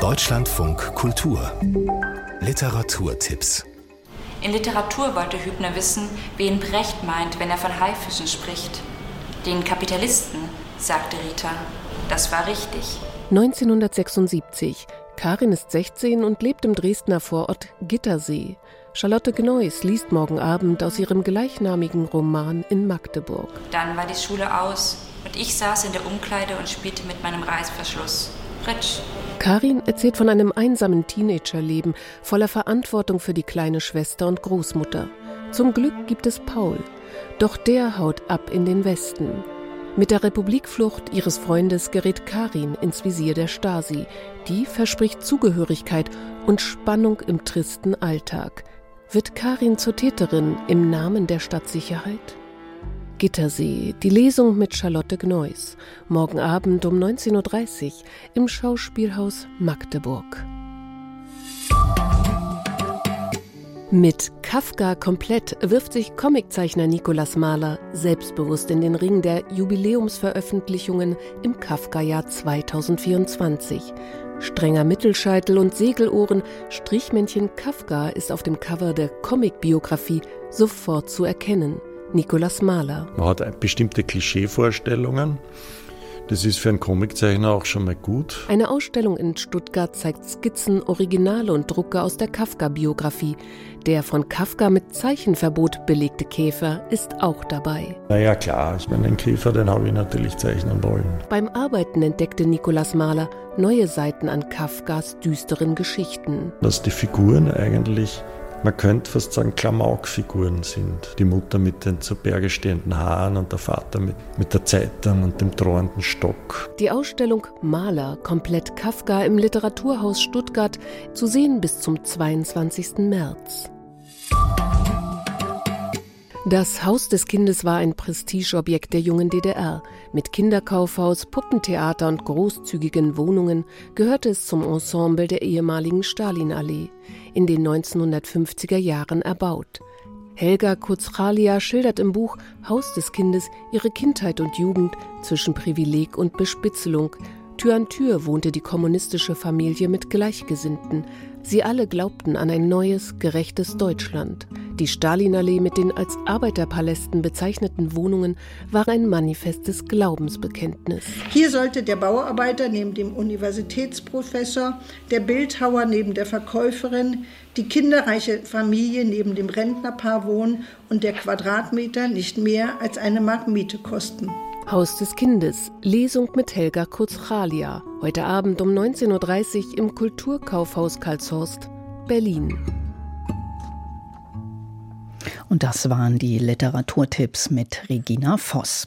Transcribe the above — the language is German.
Deutschlandfunk Kultur Literaturtipps In Literatur wollte Hübner wissen, wen Brecht meint, wenn er von Haifischen spricht. Den Kapitalisten, sagte Rita. Das war richtig. 1976. Karin ist 16 und lebt im Dresdner Vorort Gittersee. Charlotte Gneuss liest morgen Abend aus ihrem gleichnamigen Roman in Magdeburg. Dann war die Schule aus und ich saß in der Umkleide und spielte mit meinem Reißverschluss. Ritsch. Karin erzählt von einem einsamen Teenagerleben voller Verantwortung für die kleine Schwester und Großmutter. Zum Glück gibt es Paul. Doch der haut ab in den Westen. Mit der Republikflucht ihres Freundes gerät Karin ins Visier der Stasi. Die verspricht Zugehörigkeit und Spannung im tristen Alltag. Wird Karin zur Täterin im Namen der Stadtsicherheit? Gittersee, die Lesung mit Charlotte Gneuss. Morgen Abend um 19.30 Uhr im Schauspielhaus Magdeburg. Mit Kafka komplett wirft sich Comiczeichner Nikolaus Mahler selbstbewusst in den Ring der Jubiläumsveröffentlichungen im Kafka-Jahr 2024. Strenger Mittelscheitel und Segelohren, Strichmännchen Kafka ist auf dem Cover der Comicbiografie sofort zu erkennen. Nikolaus Mahler. Man hat bestimmte Klischeevorstellungen das ist für einen Comiczeichner auch schon mal gut. Eine Ausstellung in Stuttgart zeigt Skizzen, Originale und Drucke aus der Kafka-Biografie. Der von Kafka mit Zeichenverbot belegte Käfer ist auch dabei. Naja, klar, ich meine, den Käfer, den habe ich natürlich zeichnen wollen. Beim Arbeiten entdeckte Nikolaus Mahler neue Seiten an Kafkas düsteren Geschichten. Dass die Figuren eigentlich man könnte fast sagen, Klamaukfiguren sind. Die Mutter mit den zu Berge stehenden Haaren und der Vater mit, mit der Zeitung und dem drohenden Stock. Die Ausstellung Maler, komplett Kafka im Literaturhaus Stuttgart, zu sehen bis zum 22. März. Das Haus des Kindes war ein Prestigeobjekt der jungen DDR. Mit Kinderkaufhaus, Puppentheater und großzügigen Wohnungen gehörte es zum Ensemble der ehemaligen Stalinallee, in den 1950er Jahren erbaut. Helga Kurzralia schildert im Buch Haus des Kindes ihre Kindheit und Jugend zwischen Privileg und Bespitzelung. Tür an Tür wohnte die kommunistische Familie mit Gleichgesinnten. Sie alle glaubten an ein neues, gerechtes Deutschland. Die Stalinallee mit den als Arbeiterpalästen bezeichneten Wohnungen war ein manifestes Glaubensbekenntnis. Hier sollte der Bauarbeiter neben dem Universitätsprofessor, der Bildhauer neben der Verkäuferin, die kinderreiche Familie neben dem Rentnerpaar wohnen und der Quadratmeter nicht mehr als eine Mark Miete kosten. Haus des Kindes, Lesung mit Helga Kurzralia, heute Abend um 19.30 Uhr im Kulturkaufhaus Karlshorst, Berlin. Und das waren die Literaturtipps mit Regina Voss.